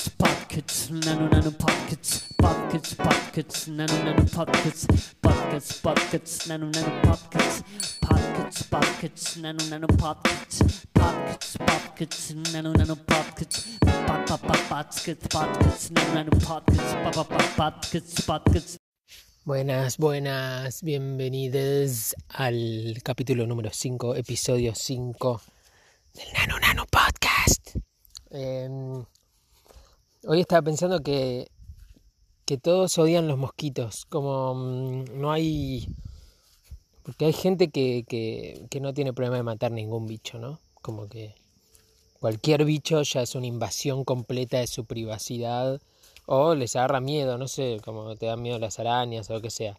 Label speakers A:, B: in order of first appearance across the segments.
A: Pockets, pockets, nano nano pockets, pockets, pockets, nano nano pockets, pockets, pockets, nano nano pockets, pockets, pockets, nano nano pockets, pockets, pockets, nano nano pockets, pop pockets, pockets, nano nano pockets, pockets, pockets.
B: Buenas, buenas, bienvenidos al capítulo número 5, episodio 5 del Nano Nano Podcast. Em, hoy estaba pensando que, que todos odian los mosquitos, como mm, no hay... Porque hay gente que, que, no tiene problema de matar ningún bicho, ¿no? Como que cualquier bicho ya es una invasión completa de su privacidad o les agarra miedo, no sé, como te dan miedo las arañas o lo que sea.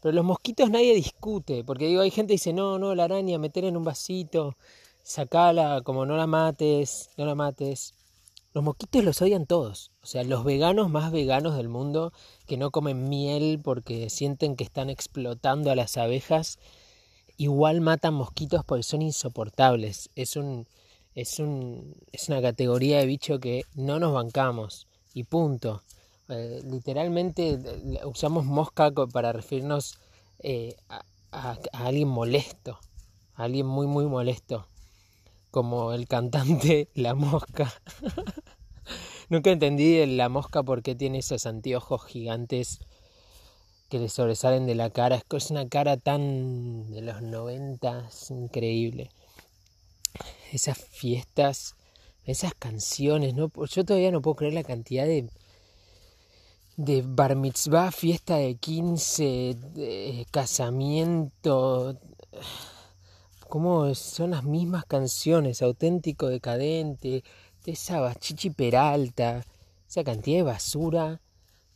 B: Pero los mosquitos nadie discute, porque digo, hay gente que dice, no, no, la araña, meter en un vasito, sacala, como no la mates, no la mates. Los mosquitos los odian todos. O sea, los veganos más veganos del mundo que no comen miel porque sienten que están explotando a las abejas, igual matan mosquitos porque son insoportables. Es un es un es una categoría de bicho que no nos bancamos y punto. Eh, literalmente usamos mosca para referirnos eh, a, a, alguien molesto, a alguien muy muy molesto, como el cantante La Mosca. Nunca entendí la mosca por qué tiene esos anteojos gigantes que le sobresalen de la cara. Es una cara tan de los noventas, increíble. Esas fiestas, esas canciones, ¿no? Yo todavía no puedo creer la cantidad de de bar mitzvah, fiesta de 15, de casamiento, como son las mismas canciones, auténtico decadente, de esa bachichi peralta, esa cantidad de basura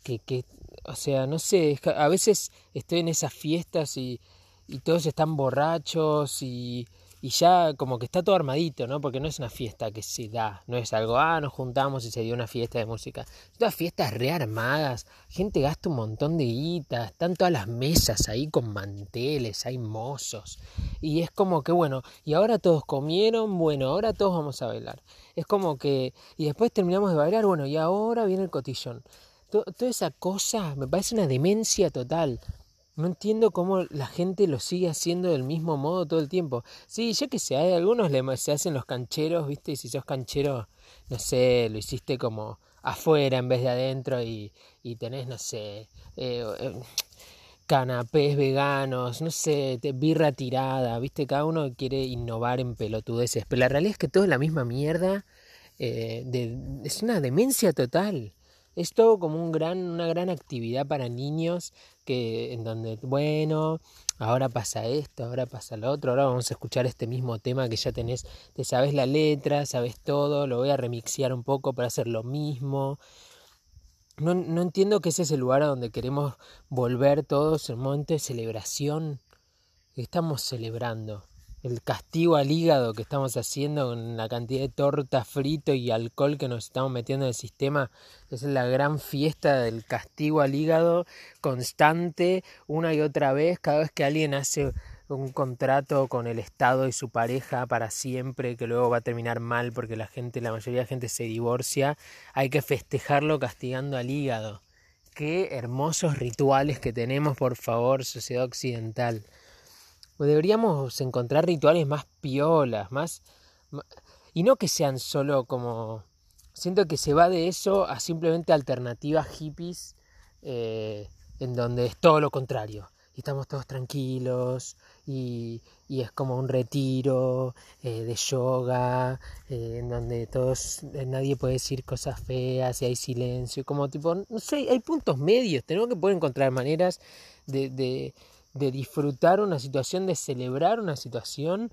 B: que, que o sea, no sé, a veces estoy en esas fiestas y, y todos están borrachos y y ya como que está todo armadito, ¿no? Porque no es una fiesta que se da, no es algo, ah, nos juntamos y se dio una fiesta de música. Todas fiestas rearmadas, gente gasta un montón de guita, están todas las mesas ahí con manteles, hay mozos. Y es como que, bueno, y ahora todos comieron, bueno, ahora todos vamos a bailar. Es como que, y después terminamos de bailar, bueno, y ahora viene el cotillón. toda esa cosa me parece una demencia total. No entiendo cómo la gente lo sigue haciendo del mismo modo todo el tiempo. Sí, yo que sé, hay algunos le, se hacen los cancheros, ¿viste? Y si sos canchero, no sé, lo hiciste como afuera en vez de adentro y, y tenés, no sé, eh, eh, canapés veganos, no sé, birra tirada, ¿viste? Cada uno quiere innovar en pelotudeces. Pero la realidad es que todo es la misma mierda. Eh, de, es una demencia total. Es todo como gran, una gran actividad para niños que en donde, bueno, ahora pasa esto, ahora pasa lo otro, ahora vamos a escuchar este mismo tema que ya tenés, te sabes la letra, sabes todo, lo voy a remixear un poco para hacer lo mismo. No, no entiendo que ese es el lugar a donde queremos volver todos un momento de celebración. Estamos celebrando el castigo al hígado que estamos haciendo con la cantidad de torta frito y alcohol que nos estamos metiendo en el sistema. Es la gran fiesta del castigo al hígado constante, una y otra vez, cada vez que alguien hace un contrato con el Estado y su pareja para siempre, que luego va a terminar mal porque la gente, la mayoría de la gente se divorcia, hay que festejarlo castigando al hígado. Qué hermosos rituales que tenemos, por favor, sociedad occidental. Deberíamos encontrar rituales más piolas, más... Y no que sean solo como... Siento que se va de eso a simplemente alternativas hippies eh, en donde es todo lo contrario. Y estamos todos tranquilos y, y es como un retiro eh, de yoga eh, en donde todos nadie puede decir cosas feas y hay silencio como tipo no sé hay puntos medios tenemos que poder encontrar maneras de de disfrutar una situación, de celebrar una situación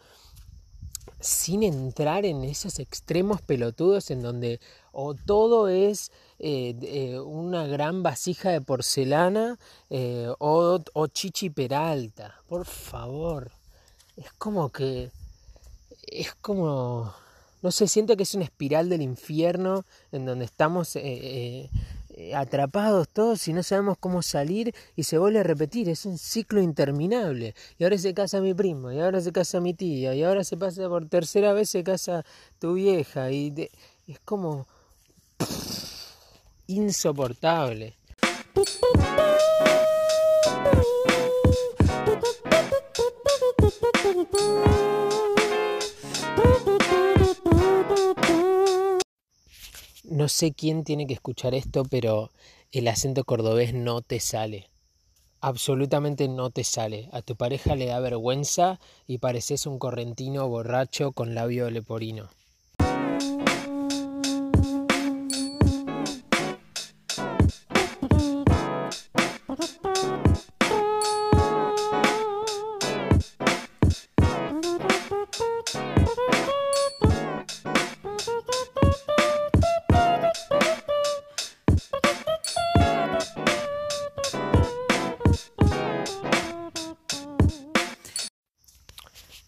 B: sin entrar en esos extremos pelotudos en donde o todo es eh, eh, una gran vasija de porcelana eh, o, o chichi peralta. Por favor. Es como que... Es como... No sé, siento que es una espiral del infierno en donde estamos atrapados todos y no sabemos cómo salir y se vuelve a repetir, es un ciclo interminable. Y ahora se casa mi primo, y ahora se casa mi tía, y ahora se pasa por tercera vez se casa tu vieja, y es como... insoportable. No sé quién tiene que escuchar esto, pero el acento cordobés no te sale. Absolutamente no te sale. A tu pareja le da vergüenza y pareces un correntino borracho con labio leporino.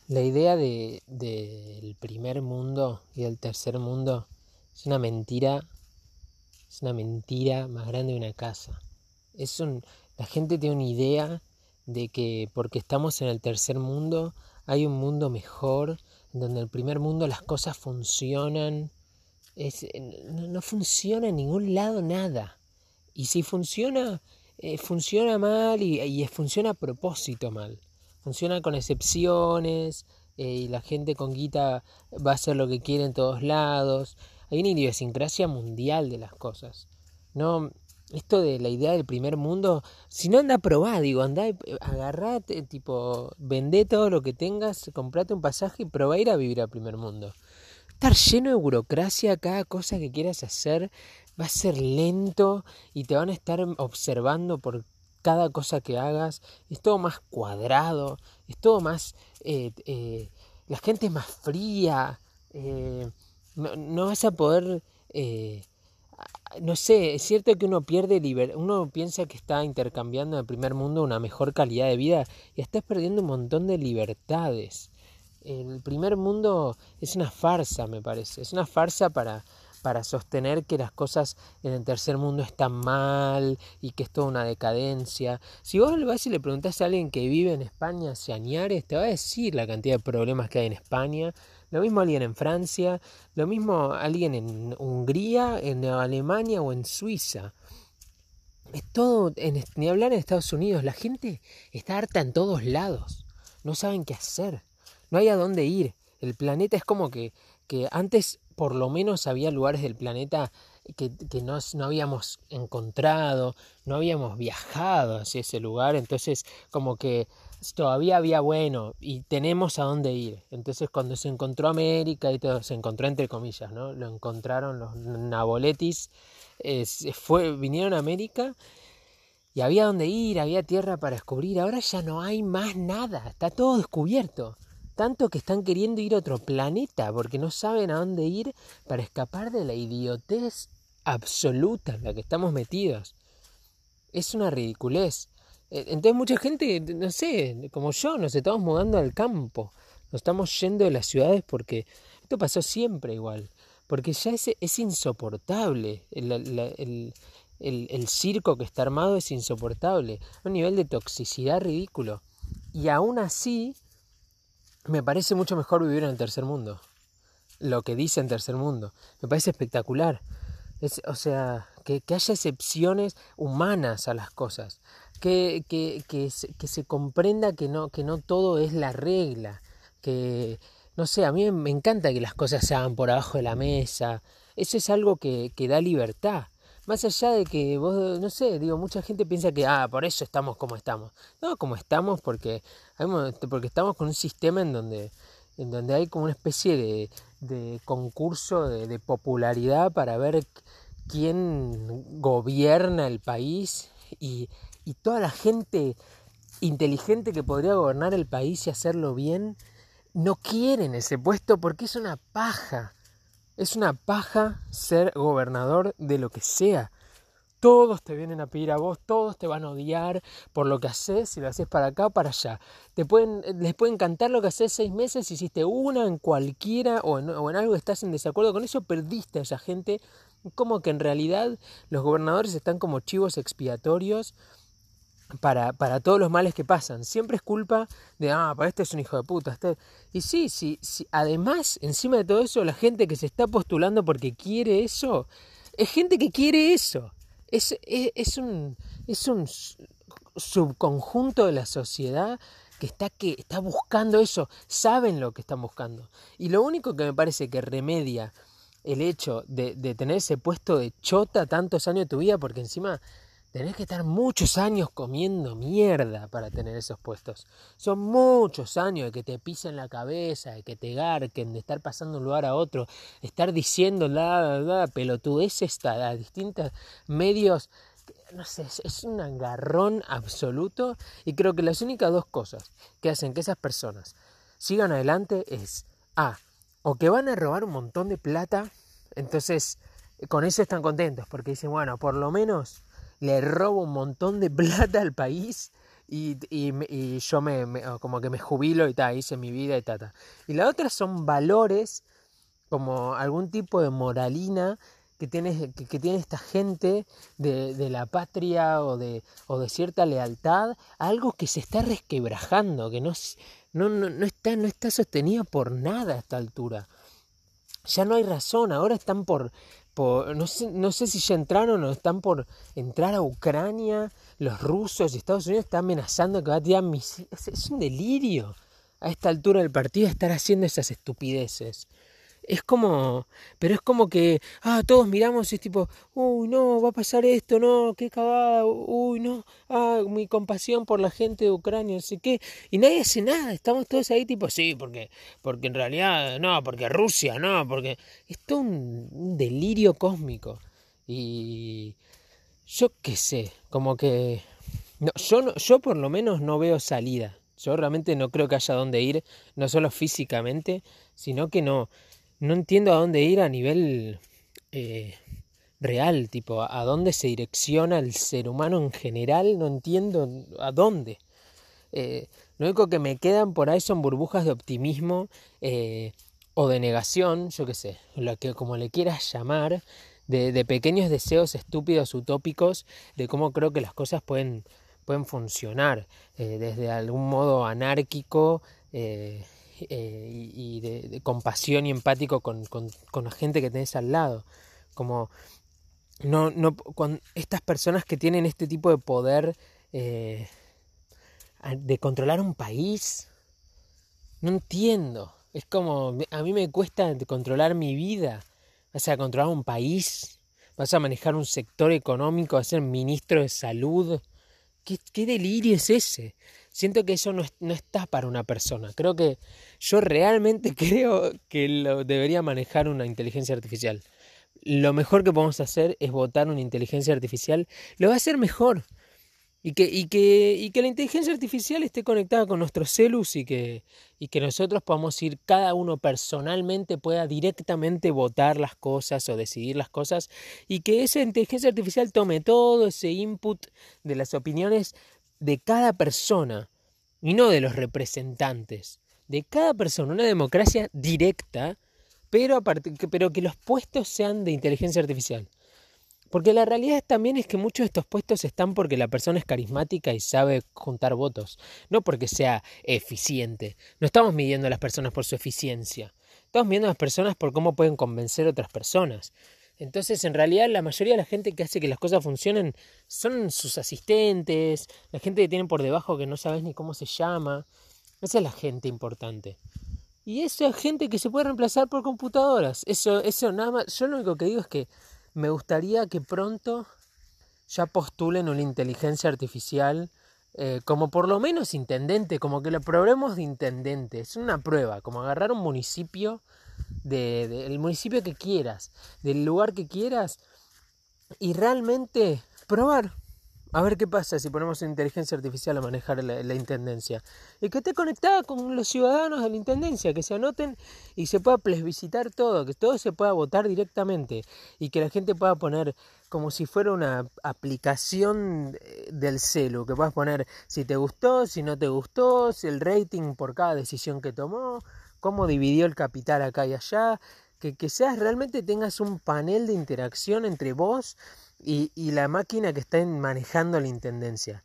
B: La idea de, del primer mundo y del tercer mundo es una mentira, es una mentira más grande de una casa. Es un, la gente tiene una idea de que porque estamos en el tercer mundo hay un mundo mejor, donde en el primer mundo las cosas funcionan. No, no, funciona en ningún lado nada. Y si funciona, eh, funciona mal y, y funciona a propósito mal funciona con excepciones eh, y la gente con guita va a hacer lo que quiere en todos lados. Hay una idiosincrasia mundial de las cosas. No, esto de la idea del primer mundo, si no anda a probar, digo, anda, agarrate, tipo, vendé todo lo que tengas, comprate un pasaje y probá ir a vivir al primer mundo. Estar lleno de burocracia, cada cosa que quieras hacer va a ser lento y te van a estar observando por cada cosa que hagas, es todo más cuadrado, es todo más... Eh, eh, la gente es más fría, eh, no, no, vas a poder... no sé, es cierto que uno pierde libertad, uno piensa que está intercambiando en el primer mundo una mejor calidad de vida y estás perdiendo un montón de libertades. El primer mundo es una farsa, me parece, es una farsa para para sostener que las cosas en el tercer mundo están mal y que es toda una decadencia. Si vos vas y le preguntás a alguien que vive en España, Añares, te va a decir la cantidad de problemas que hay en España. Lo mismo alguien en Francia, lo mismo alguien en Hungría, en Alemania o en Suiza. Es todo, en, ni hablar en Estados Unidos, la gente está harta en todos lados. No saben qué hacer, no hay a dónde ir. El planeta es como que, que antes por lo menos había lugares del planeta que, no, no, habíamos encontrado, no habíamos viajado hacia ese lugar, entonces como que todavía había bueno y tenemos a dónde ir. Entonces cuando se encontró América y todo, se encontró entre comillas, ¿no? Lo encontraron los naboletis, fue, vinieron a América y había dónde ir, había tierra para descubrir, ahora ya no hay más nada, está todo descubierto. Tanto que están queriendo ir a otro planeta porque no saben a dónde ir para escapar de la idiotez absoluta en la que estamos metidos. Es una ridiculez. E, entonces mucha gente, no sé, como yo, nos estamos mudando al campo. Nos estamos yendo de las ciudades porque esto pasó siempre igual. Porque ya es, es insoportable. El, el, circo que está armado es insoportable. Un nivel de toxicidad ridículo. Y aún así me parece mucho mejor vivir en el tercer mundo. Lo que dice en tercer mundo. Me parece espectacular. Es, o sea, que, haya excepciones humanas a las cosas. Que, que, que, se, que se comprenda que no, que no todo es la regla. Que, no sé, a mí me encanta que las cosas se hagan por abajo de la mesa. Eso es algo que, que da libertad. Más allá de que vos, no sé, digo, mucha gente piensa que, ah, por eso estamos como estamos. No, como estamos porque, porque estamos con un sistema en donde, en donde hay como una especie de, de concurso de, de popularidad para ver quién gobierna el país y, y toda la gente inteligente que podría gobernar el país y hacerlo bien, no quieren ese puesto porque es una paja. Es una paja ser gobernador de lo que sea. Todos te vienen a pedir a vos, todos te van a odiar por lo que haces, si lo haces para acá o para allá. Te pueden, les puede encantar lo que haces seis meses, hiciste una en cualquiera o en, algo estás en desacuerdo con eso, perdiste a esa gente. Como que en realidad los gobernadores están como chivos expiatorios para, para todos los males que pasan. Siempre es culpa de, ah, para este es un hijo de puta. Este... Y sí, sí, sí, además, encima de todo eso, la gente que se está postulando porque quiere eso, es gente que quiere eso. Es, es, es, un, es un subconjunto de la sociedad que está, que está buscando eso, saben lo que están buscando. Y lo único que me parece que remedia el hecho de, de tener ese puesto de chota tantos años de tu vida, porque encima tenés que estar muchos años comiendo mierda para tener esos puestos. Son muchos años de que te pisen la cabeza, de que te garquen, de estar pasando de un lugar a otro, estar diciendo la, la, pelotudeces a distintos medios no sé, es un agarrón absoluto y creo que las únicas dos cosas que hacen que esas personas sigan adelante es A, o que van a robar un montón de plata, entonces con eso están contentos porque dicen, bueno, por lo menos le robo un montón de plata al país y, y, yo me, como que me jubilo y tal, hice mi vida y tal. Y la otra son valores como algún tipo de moralina que tiene, que, tiene esta gente de, de, la patria o de, o de cierta lealtad, algo que se está resquebrajando, que no, no, no, no, está, no está sostenido por nada a esta altura. Ya no hay razón, ahora están por, no, sé, no sé si ya entraron o están por entrar a Ucrania, los rusos y Estados Unidos están amenazando que va a tirar misiles. Es, es un delirio a esta altura del partido estar haciendo esas estupideces es como, pero es como que, ah, todos miramos y es tipo, uy, no, va a pasar esto, no, qué cagada, uy, no, ah, mi compasión por la gente de Ucrania, no sé qué, y nadie hace nada, estamos todos ahí tipo, sí, porque, porque en realidad, no, porque Rusia, no, porque es todo un, delirio cósmico, y yo qué sé, como que, no, yo, no, yo por lo menos no veo salida, yo realmente no creo que haya dónde ir, no solo físicamente, sino que no, no entiendo a dónde ir a nivel eh, real, tipo, a dónde se direcciona el ser humano en general, no entiendo a dónde. Eh, lo único que me quedan por ahí son burbujas de optimismo eh, o de negación, yo qué sé, lo que como le quieras llamar, de, pequeños deseos estúpidos, utópicos, de cómo creo que las cosas pueden, pueden funcionar, desde algún modo anárquico, eh, y, de, compasión y empático con, la gente que tenés al lado. Como no, no, con estas personas que tienen este tipo de poder eh, de controlar un país, no entiendo. Es como, a mí me cuesta controlar mi vida. Vas a controlar un país, vas a manejar un sector económico, a ser ministro de salud. ¿Qué, qué delirio es ese? Siento que eso no, está para una persona. Creo que yo realmente creo que lo debería manejar una inteligencia artificial. Lo mejor que podemos hacer es votar una inteligencia artificial. Lo va a hacer mejor. Y que la inteligencia artificial esté conectada con nuestros celus y que, y que nosotros podamos ir, cada uno personalmente pueda directamente votar las cosas o decidir las cosas y que esa inteligencia artificial tome todo ese input de las opiniones de cada persona y no de los representantes, de cada persona, una democracia directa, pero, pero que los puestos sean de inteligencia artificial. Porque la realidad también es que muchos de estos puestos están porque la persona es carismática y sabe juntar votos, no porque sea eficiente. No estamos midiendo a las personas por su eficiencia, estamos midiendo a las personas por cómo pueden convencer a otras personas. Entonces, en realidad, la mayoría de la gente que hace que las cosas funcionen son sus asistentes, la gente que tienen por debajo que no sabes ni cómo se llama. Esa es la gente importante. Y esa es gente que se puede reemplazar por computadoras. Eso, eso nada más. Yo lo único que digo es que me gustaría que pronto ya postulen una inteligencia artificial eh, como por lo menos intendente, como que lo probemos de intendente. Es una prueba, como agarrar un municipio del municipio que quieras, del lugar que quieras y realmente probar. A ver qué pasa si ponemos inteligencia artificial a manejar la, intendencia. Y que esté conectada con los ciudadanos de la intendencia, que se anoten y se pueda plebiscitar todo, que todo se pueda votar directamente y que la gente pueda poner como si fuera una aplicación del celu, que puedas poner si te gustó, si no te gustó, si el rating por cada decisión que tomó, cómo dividió el capital acá y allá, que, que seas realmente tengas un panel de interacción entre vos y, y la máquina que está manejando la intendencia.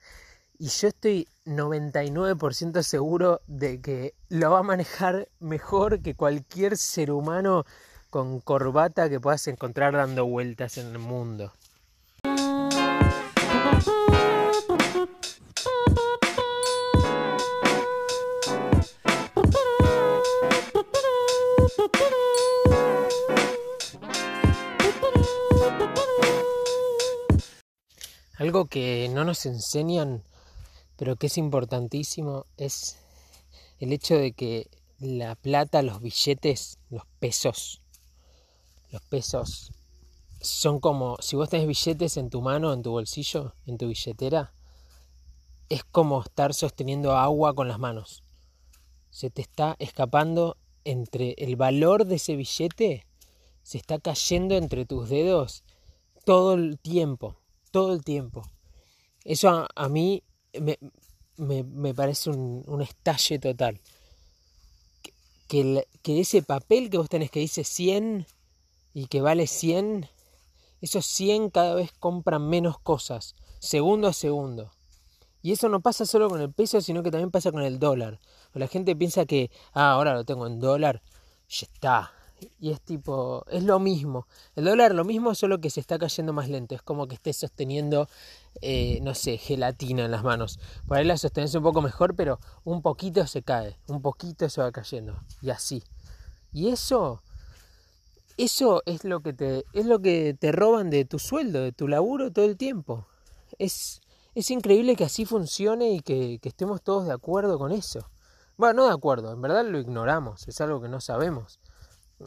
B: Y yo estoy 99% seguro de que lo va a manejar mejor que cualquier ser humano con corbata que puedas encontrar dando vueltas en el mundo. Algo que no nos enseñan, pero que es importantísimo, es el hecho de que la plata, los billetes, los pesos, los pesos son como, si vos tenés billetes en tu mano, en tu bolsillo, en tu billetera, es como estar sosteniendo agua con las manos. Se te está escapando entre el valor de ese billete, se está cayendo entre tus dedos todo el tiempo, todo el tiempo. Eso a, mí me, me, parece un, un estalle total que, ese papel que vos tenés que dice 100 y que vale 100, esos 100 cada vez compran menos cosas, segundo a segundo. Y eso no pasa solo con el peso, sino que también pasa con el dólar. La gente piensa que, ah, ahora lo tengo en dólar, ya está, y es tipo, es lo mismo. El dólar lo mismo, solo que se está cayendo más lento. Es como que estés sosteniendo, eh, no sé, gelatina en las manos. Por ahí la sostenés un poco mejor, pero un poquito se cae, un poquito se va cayendo. Y así. Y eso, eso es lo que te, es lo que te roban de tu sueldo, de tu laburo todo el tiempo. Es, es increíble que así funcione y que, que estemos todos de acuerdo con eso. Bueno, no de acuerdo, en verdad lo ignoramos, es algo que no sabemos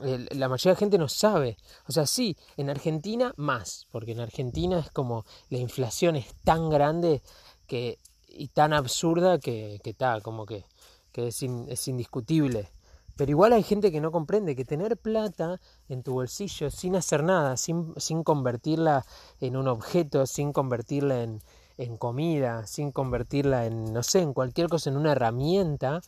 B: la mayoría de la gente no sabe. O sea, sí, en Argentina más, porque en Argentina es como la inflación es tan grande que, y tan absurda que está, como que, que es, es indiscutible. Pero igual hay gente que no comprende que tener plata en tu bolsillo sin hacer nada, sin, sin convertirla en un objeto, sin convertirla en, en comida, sin convertirla en, no sé, en cualquier cosa, en una herramienta,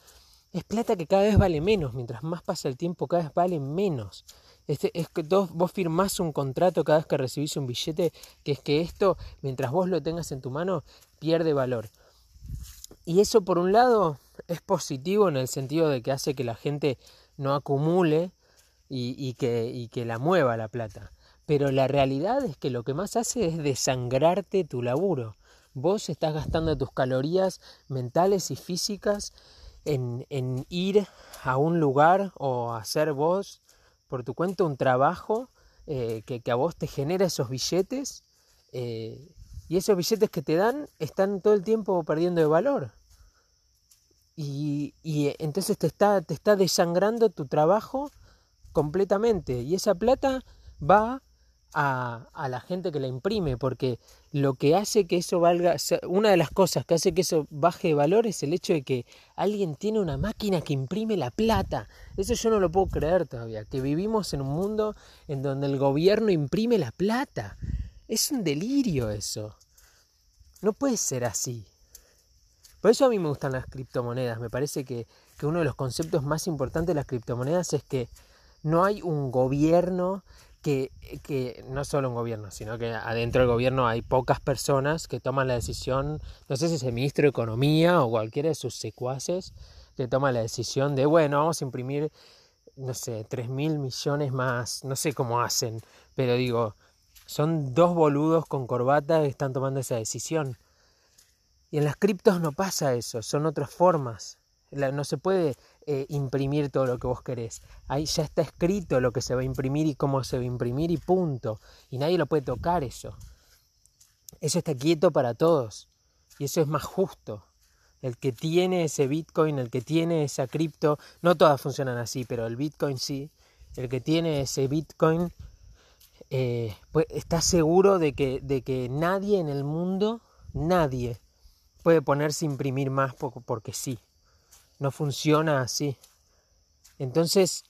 B: es plata que cada vez vale menos, mientras más pasa el tiempo cada vez vale menos. Este, es que vos firmás un contrato cada vez que recibís un billete, que es que esto, mientras vos lo tengas en tu mano, pierde valor. Y eso por un lado es positivo en el sentido de que hace que la gente no acumule y, que, y que la mueva la plata. Pero la realidad es que lo que más hace es desangrarte tu laburo. Vos estás gastando tus calorías mentales y físicas en, ir a un lugar o hacer vos por tu cuenta un trabajo eh, que, a vos te genera esos billetes eh, y esos billetes que te dan están todo el tiempo perdiendo de valor. Y, y entonces te está, te está desangrando tu trabajo completamente y esa plata va a, la gente que la imprime, porque lo que hace que eso valga, una de las cosas que hace que eso baje de valor es el hecho de que alguien tiene una máquina que imprime la plata. Eso yo no lo puedo creer todavía, que vivimos en un mundo en donde el gobierno imprime la plata. Es un delirio eso. No puede ser así. Por eso a mí me gustan las criptomonedas. Me parece que, que uno de los conceptos más importantes de las criptomonedas es que no hay un gobierno que, no solo un gobierno, sino que adentro del gobierno hay pocas personas que toman la decisión, no sé si es el ministro de Economía o cualquiera de sus secuaces, que toma la decisión de, bueno, vamos a imprimir, no sé, 3 mil millones más, no sé cómo hacen, pero digo, son dos boludos con corbata que están tomando esa decisión. Y en las criptos no pasa eso, son otras formas. No se puede eh, imprimir todo lo que vos querés. Ahí ya está escrito lo que se va a imprimir y cómo se va a imprimir y punto. Y nadie lo puede tocar eso. Eso está quieto para todos. Y eso es más justo. El que tiene ese Bitcoin, el que tiene esa cripto, no todas funcionan así, pero el Bitcoin sí. El que tiene ese Bitcoin eh, pues está seguro de que, de que nadie en el mundo, nadie, puede ponerse a imprimir más porque sí no funciona así. Entonces,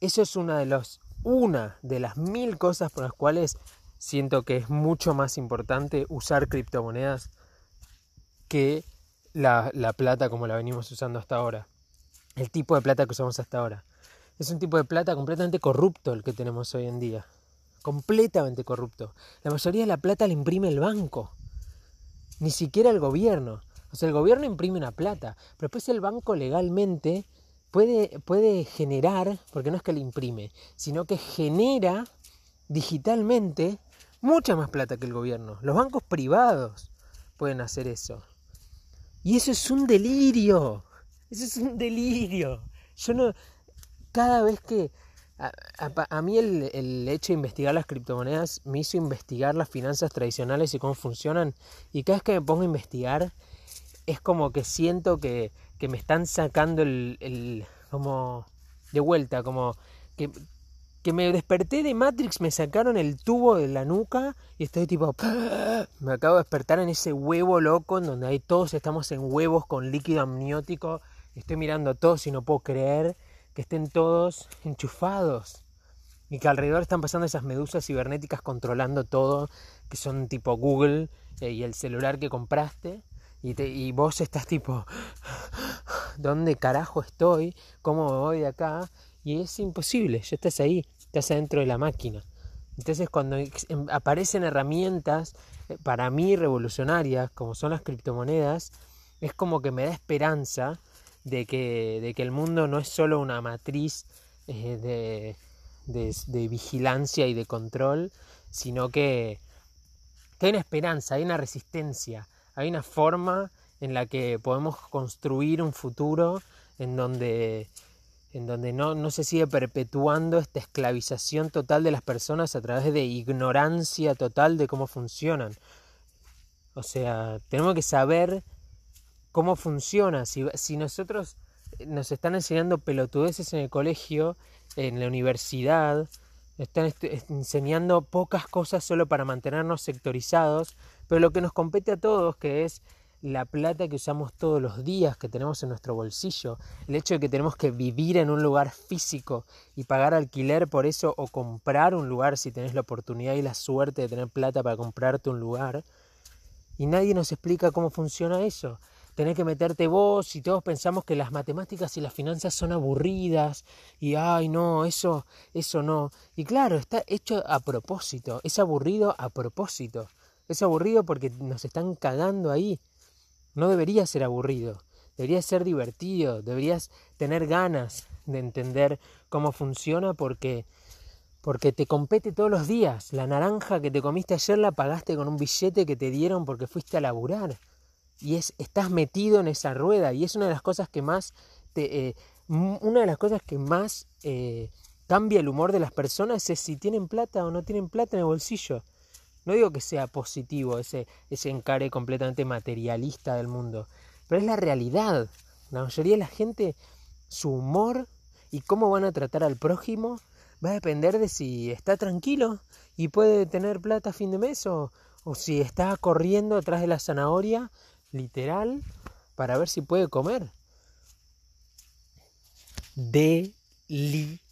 B: eso es una de los una de las mil cosas por las cuales siento que es mucho más importante usar criptomonedas que la, la, plata como la venimos usando hasta ahora. El tipo de plata que usamos hasta ahora. Es un tipo de plata completamente corrupto el que tenemos hoy en día. Completamente corrupto. La mayoría de la plata la imprime el banco. Ni siquiera el gobierno. O sea, el gobierno imprime una plata, pero después el banco legalmente puede, puede generar, porque no es que le imprime, sino que genera digitalmente mucha más plata que el gobierno. Los bancos privados pueden hacer eso. Y eso es un delirio. Eso es un delirio. Yo no. Cada vez que. A, mí el, el, hecho de investigar las criptomonedas me hizo investigar las finanzas tradicionales y cómo funcionan. Y cada vez que me pongo a investigar, es como que siento que, que me están sacando el, el. como. de vuelta, como. que, que me desperté de Matrix, me sacaron el tubo de la nuca y estoy tipo, me acabo de despertar en ese huevo loco en donde ahí todos estamos en huevos con líquido amniótico. Estoy mirando a todos y no puedo creer que estén todos enchufados y que alrededor están pasando esas medusas cibernéticas controlando todo, que son tipo Google eh, y el celular que compraste. Y, vos estás tipo, ¿dónde carajo estoy? ¿Cómo me voy de acá? Y es imposible, ya estás ahí, estás adentro de la máquina. Entonces cuando em, aparecen herramientas eh, para mí revolucionarias, como son las criptomonedas, es como que me da esperanza de que, de que el mundo no es solo una matriz eh, de, de, de, vigilancia y de control, sino que, que hay una esperanza, hay una resistencia, hay una forma en la que podemos construir un futuro en donde en donde no, no, se sigue perpetuando esta esclavización total de las personas a través de ignorancia total de cómo funcionan. O sea, tenemos que saber cómo funciona. Si, si nosotros nos están enseñando pelotudeces en el colegio, en la universidad, están enseñando pocas cosas solo para mantenernos sectorizados, pero lo que nos compete a todos, que es la plata que usamos todos los días, que tenemos en nuestro bolsillo, el hecho de que tenemos que vivir en un lugar físico y pagar alquiler por eso o comprar un lugar si tenés la oportunidad y la suerte de tener plata para comprarte un lugar, y nadie nos explica cómo funciona eso. Tenés que meterte vos y todos pensamos que las matemáticas y las finanzas son aburridas y ay no, eso, eso no. Y claro, está hecho a propósito, es aburrido a propósito. Es aburrido porque nos están cagando ahí. No debería ser aburrido, debería ser divertido, deberías tener ganas de entender cómo funciona porque porque te compete todos los días. La naranja que te comiste ayer la pagaste con un billete que te dieron porque fuiste a laburar. Y es, estás metido en esa rueda. Y es una de las cosas que más te, eh, una de las cosas que más eh, cambia el humor de las personas es si tienen plata o no tienen plata en el bolsillo. No digo que sea positivo ese, ese encare completamente materialista del mundo, pero es la realidad. La mayoría de la gente, su humor y cómo van a tratar al prójimo va a depender de si está tranquilo y puede tener plata a fin de mes o, o si está corriendo atrás de la zanahoria, literal, para ver si puede comer. Delirio.